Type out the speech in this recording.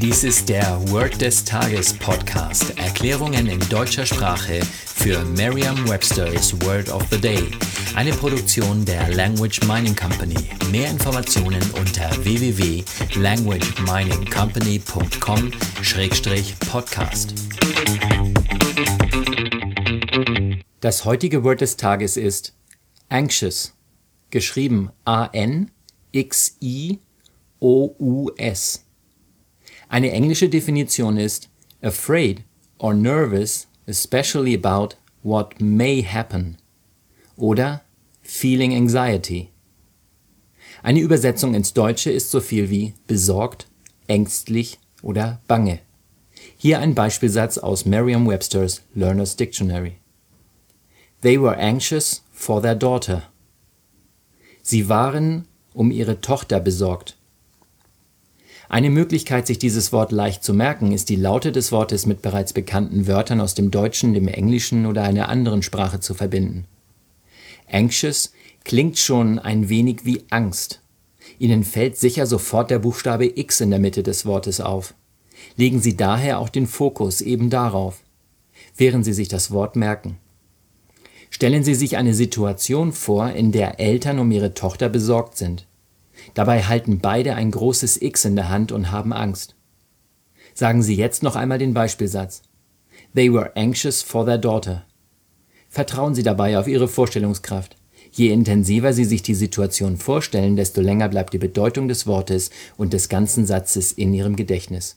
Dies ist der Word des Tages Podcast. Erklärungen in deutscher Sprache für Merriam-Webster's Word of the Day. Eine Produktion der Language Mining Company. Mehr Informationen unter www.languageminingcompany.com-podcast. Das heutige Word des Tages ist anxious, geschrieben A-N-X-I-O-U-S. Eine englische Definition ist afraid or nervous, especially about what may happen oder feeling anxiety. Eine Übersetzung ins Deutsche ist so viel wie besorgt, ängstlich oder bange. Hier ein Beispielsatz aus Merriam-Webster's Learner's Dictionary. They were anxious for their daughter. Sie waren um ihre Tochter besorgt. Eine Möglichkeit, sich dieses Wort leicht zu merken, ist die Laute des Wortes mit bereits bekannten Wörtern aus dem Deutschen, dem Englischen oder einer anderen Sprache zu verbinden. Anxious klingt schon ein wenig wie Angst. Ihnen fällt sicher sofort der Buchstabe X in der Mitte des Wortes auf. Legen Sie daher auch den Fokus eben darauf, während Sie sich das Wort merken. Stellen Sie sich eine Situation vor, in der Eltern um ihre Tochter besorgt sind. Dabei halten beide ein großes X in der Hand und haben Angst. Sagen Sie jetzt noch einmal den Beispielsatz. They were anxious for their daughter. Vertrauen Sie dabei auf Ihre Vorstellungskraft. Je intensiver Sie sich die Situation vorstellen, desto länger bleibt die Bedeutung des Wortes und des ganzen Satzes in Ihrem Gedächtnis.